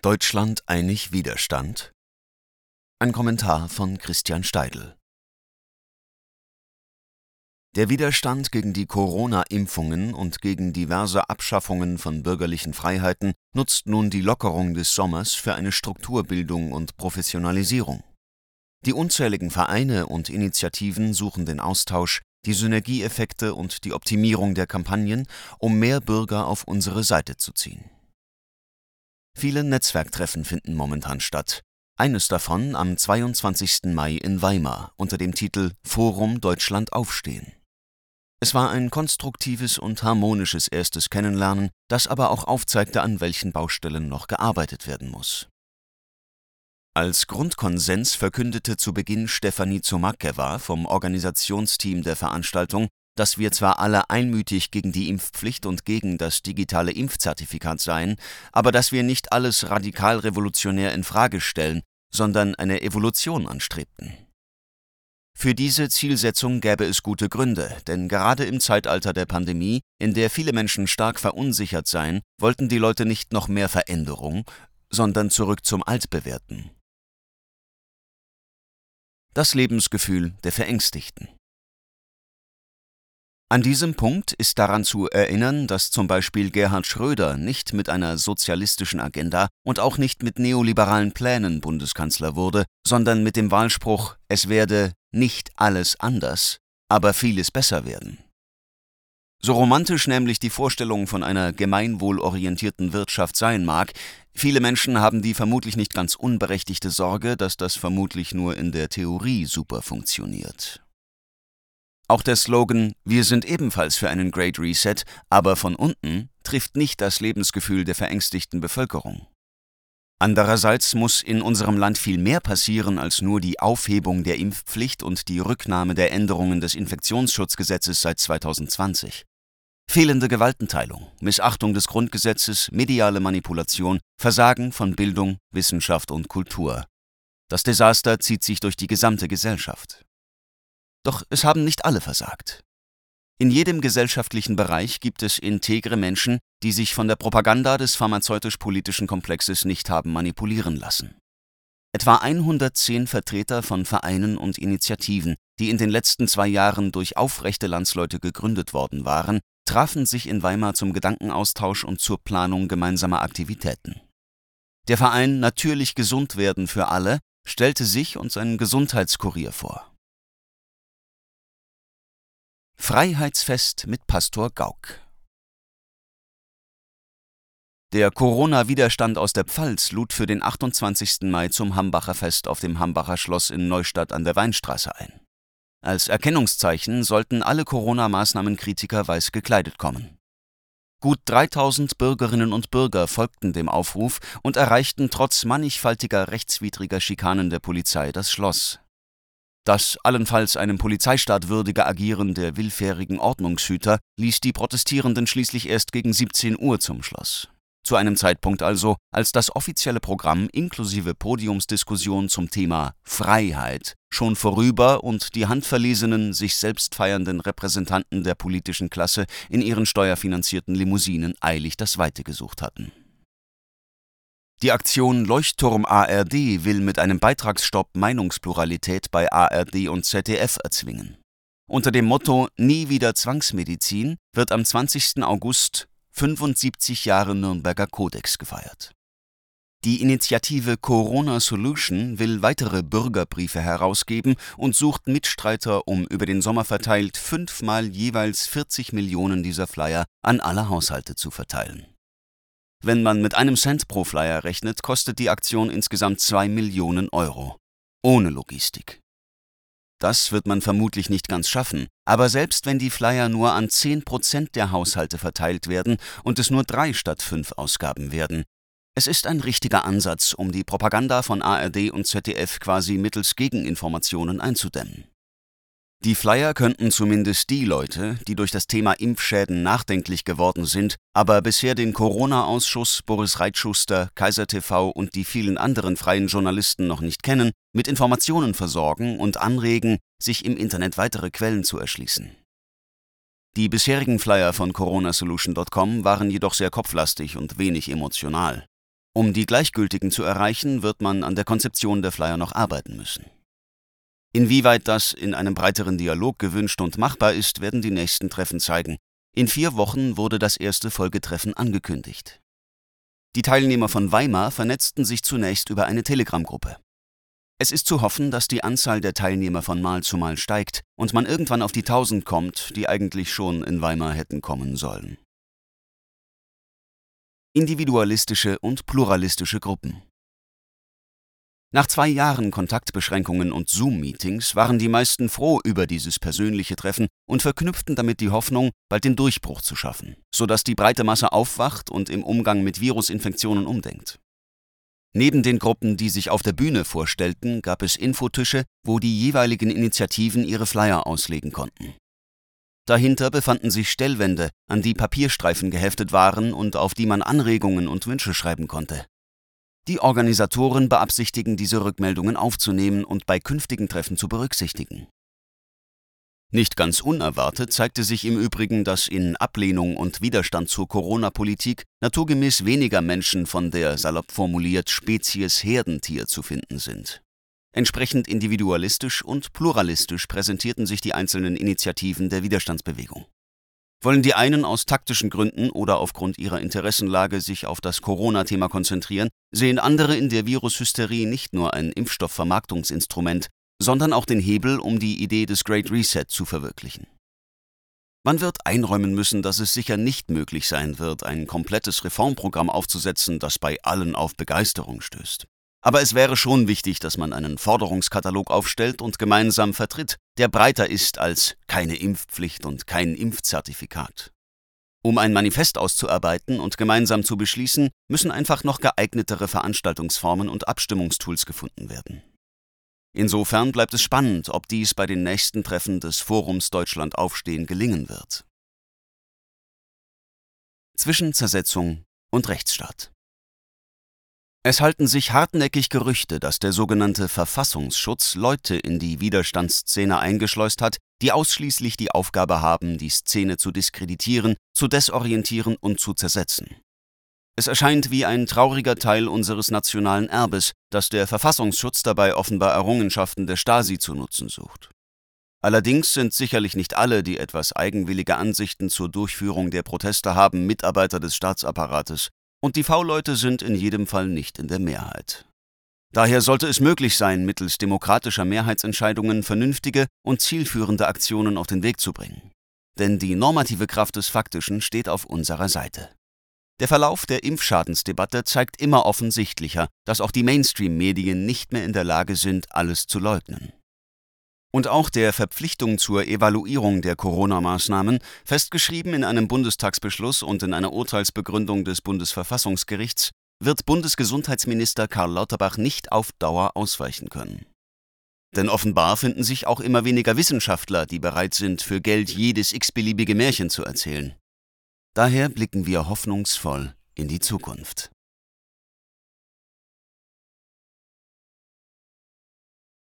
Deutschland einig Widerstand? Ein Kommentar von Christian Steidl. Der Widerstand gegen die Corona-Impfungen und gegen diverse Abschaffungen von bürgerlichen Freiheiten nutzt nun die Lockerung des Sommers für eine Strukturbildung und Professionalisierung. Die unzähligen Vereine und Initiativen suchen den Austausch, die Synergieeffekte und die Optimierung der Kampagnen, um mehr Bürger auf unsere Seite zu ziehen. Viele Netzwerktreffen finden momentan statt. Eines davon am 22. Mai in Weimar unter dem Titel Forum Deutschland aufstehen. Es war ein konstruktives und harmonisches erstes Kennenlernen, das aber auch aufzeigte, an welchen Baustellen noch gearbeitet werden muss. Als Grundkonsens verkündete zu Beginn Stefanie Zomakewa vom Organisationsteam der Veranstaltung, dass wir zwar alle einmütig gegen die Impfpflicht und gegen das digitale Impfzertifikat seien, aber dass wir nicht alles radikal revolutionär in Frage stellen, sondern eine Evolution anstrebten. Für diese Zielsetzung gäbe es gute Gründe, denn gerade im Zeitalter der Pandemie, in der viele Menschen stark verunsichert seien, wollten die Leute nicht noch mehr Veränderung, sondern zurück zum Altbewährten. Das Lebensgefühl der Verängstigten. An diesem Punkt ist daran zu erinnern, dass zum Beispiel Gerhard Schröder nicht mit einer sozialistischen Agenda und auch nicht mit neoliberalen Plänen Bundeskanzler wurde, sondern mit dem Wahlspruch Es werde nicht alles anders, aber vieles besser werden. So romantisch nämlich die Vorstellung von einer gemeinwohlorientierten Wirtschaft sein mag, viele Menschen haben die vermutlich nicht ganz unberechtigte Sorge, dass das vermutlich nur in der Theorie super funktioniert. Auch der Slogan Wir sind ebenfalls für einen Great Reset, aber von unten trifft nicht das Lebensgefühl der verängstigten Bevölkerung. Andererseits muss in unserem Land viel mehr passieren als nur die Aufhebung der Impfpflicht und die Rücknahme der Änderungen des Infektionsschutzgesetzes seit 2020. Fehlende Gewaltenteilung, Missachtung des Grundgesetzes, mediale Manipulation, Versagen von Bildung, Wissenschaft und Kultur. Das Desaster zieht sich durch die gesamte Gesellschaft. Doch es haben nicht alle versagt. In jedem gesellschaftlichen Bereich gibt es integre Menschen, die sich von der Propaganda des pharmazeutisch-politischen Komplexes nicht haben manipulieren lassen. Etwa 110 Vertreter von Vereinen und Initiativen, die in den letzten zwei Jahren durch aufrechte Landsleute gegründet worden waren, trafen sich in Weimar zum Gedankenaustausch und zur Planung gemeinsamer Aktivitäten. Der Verein Natürlich gesund werden für alle stellte sich und seinen Gesundheitskurier vor. Freiheitsfest mit Pastor Gauck. Der Corona-Widerstand aus der Pfalz lud für den 28. Mai zum Hambacher Fest auf dem Hambacher Schloss in Neustadt an der Weinstraße ein. Als Erkennungszeichen sollten alle Corona-Maßnahmenkritiker weiß gekleidet kommen. Gut 3000 Bürgerinnen und Bürger folgten dem Aufruf und erreichten trotz mannigfaltiger rechtswidriger Schikanen der Polizei das Schloss. Das allenfalls einem Polizeistaat würdige Agieren der willfährigen Ordnungshüter ließ die Protestierenden schließlich erst gegen 17 Uhr zum Schloss. Zu einem Zeitpunkt also, als das offizielle Programm inklusive Podiumsdiskussion zum Thema Freiheit schon vorüber und die handverlesenen, sich selbst feiernden Repräsentanten der politischen Klasse in ihren steuerfinanzierten Limousinen eilig das Weite gesucht hatten die Aktion Leuchtturm ARD will mit einem Beitragsstopp Meinungspluralität bei ARD und ZDF erzwingen. Unter dem Motto Nie wieder Zwangsmedizin wird am 20. August 75 Jahre Nürnberger Kodex gefeiert. Die Initiative Corona Solution will weitere Bürgerbriefe herausgeben und sucht Mitstreiter, um über den Sommer verteilt fünfmal jeweils 40 Millionen dieser Flyer an alle Haushalte zu verteilen wenn man mit einem Cent pro Flyer rechnet, kostet die Aktion insgesamt 2 Millionen Euro. Ohne Logistik. Das wird man vermutlich nicht ganz schaffen, aber selbst wenn die Flyer nur an 10 Prozent der Haushalte verteilt werden und es nur drei statt fünf Ausgaben werden, es ist ein richtiger Ansatz, um die Propaganda von ARD und ZDF quasi mittels Gegeninformationen einzudämmen. Die Flyer könnten zumindest die Leute, die durch das Thema Impfschäden nachdenklich geworden sind, aber bisher den Corona-Ausschuss, Boris Reitschuster, Kaiser TV und die vielen anderen freien Journalisten noch nicht kennen, mit Informationen versorgen und anregen, sich im Internet weitere Quellen zu erschließen. Die bisherigen Flyer von coronasolution.com waren jedoch sehr kopflastig und wenig emotional. Um die Gleichgültigen zu erreichen, wird man an der Konzeption der Flyer noch arbeiten müssen. Inwieweit das in einem breiteren Dialog gewünscht und machbar ist, werden die nächsten Treffen zeigen. In vier Wochen wurde das erste Folgetreffen angekündigt. Die Teilnehmer von Weimar vernetzten sich zunächst über eine Telegram-Gruppe. Es ist zu hoffen, dass die Anzahl der Teilnehmer von Mal zu Mal steigt und man irgendwann auf die 1000 kommt, die eigentlich schon in Weimar hätten kommen sollen. Individualistische und pluralistische Gruppen nach zwei Jahren Kontaktbeschränkungen und Zoom-Meetings waren die meisten froh über dieses persönliche Treffen und verknüpften damit die Hoffnung, bald den Durchbruch zu schaffen, sodass die breite Masse aufwacht und im Umgang mit Virusinfektionen umdenkt. Neben den Gruppen, die sich auf der Bühne vorstellten, gab es Infotische, wo die jeweiligen Initiativen ihre Flyer auslegen konnten. Dahinter befanden sich Stellwände, an die Papierstreifen geheftet waren und auf die man Anregungen und Wünsche schreiben konnte. Die Organisatoren beabsichtigen, diese Rückmeldungen aufzunehmen und bei künftigen Treffen zu berücksichtigen. Nicht ganz unerwartet zeigte sich im Übrigen, dass in Ablehnung und Widerstand zur Corona-Politik naturgemäß weniger Menschen von der, salopp formuliert, Spezies Herdentier zu finden sind. Entsprechend individualistisch und pluralistisch präsentierten sich die einzelnen Initiativen der Widerstandsbewegung. Wollen die einen aus taktischen Gründen oder aufgrund ihrer Interessenlage sich auf das Corona-Thema konzentrieren, sehen andere in der Virushysterie nicht nur ein Impfstoffvermarktungsinstrument, sondern auch den Hebel, um die Idee des Great Reset zu verwirklichen. Man wird einräumen müssen, dass es sicher nicht möglich sein wird, ein komplettes Reformprogramm aufzusetzen, das bei allen auf Begeisterung stößt. Aber es wäre schon wichtig, dass man einen Forderungskatalog aufstellt und gemeinsam vertritt, der breiter ist als keine Impfpflicht und kein Impfzertifikat. Um ein Manifest auszuarbeiten und gemeinsam zu beschließen, müssen einfach noch geeignetere Veranstaltungsformen und Abstimmungstools gefunden werden. Insofern bleibt es spannend, ob dies bei den nächsten Treffen des Forums Deutschland Aufstehen gelingen wird. Zwischen Zersetzung und Rechtsstaat. Es halten sich hartnäckig Gerüchte, dass der sogenannte Verfassungsschutz Leute in die Widerstandsszene eingeschleust hat, die ausschließlich die Aufgabe haben, die Szene zu diskreditieren, zu desorientieren und zu zersetzen. Es erscheint wie ein trauriger Teil unseres nationalen Erbes, dass der Verfassungsschutz dabei offenbar Errungenschaften der Stasi zu nutzen sucht. Allerdings sind sicherlich nicht alle, die etwas eigenwillige Ansichten zur Durchführung der Proteste haben, Mitarbeiter des Staatsapparates, und die V-Leute sind in jedem Fall nicht in der Mehrheit. Daher sollte es möglich sein, mittels demokratischer Mehrheitsentscheidungen vernünftige und zielführende Aktionen auf den Weg zu bringen. Denn die normative Kraft des Faktischen steht auf unserer Seite. Der Verlauf der Impfschadensdebatte zeigt immer offensichtlicher, dass auch die Mainstream-Medien nicht mehr in der Lage sind, alles zu leugnen und auch der Verpflichtung zur Evaluierung der Corona-Maßnahmen, festgeschrieben in einem Bundestagsbeschluss und in einer Urteilsbegründung des Bundesverfassungsgerichts, wird Bundesgesundheitsminister Karl Lauterbach nicht auf Dauer ausweichen können. Denn offenbar finden sich auch immer weniger Wissenschaftler, die bereit sind, für Geld jedes x-beliebige Märchen zu erzählen. Daher blicken wir hoffnungsvoll in die Zukunft.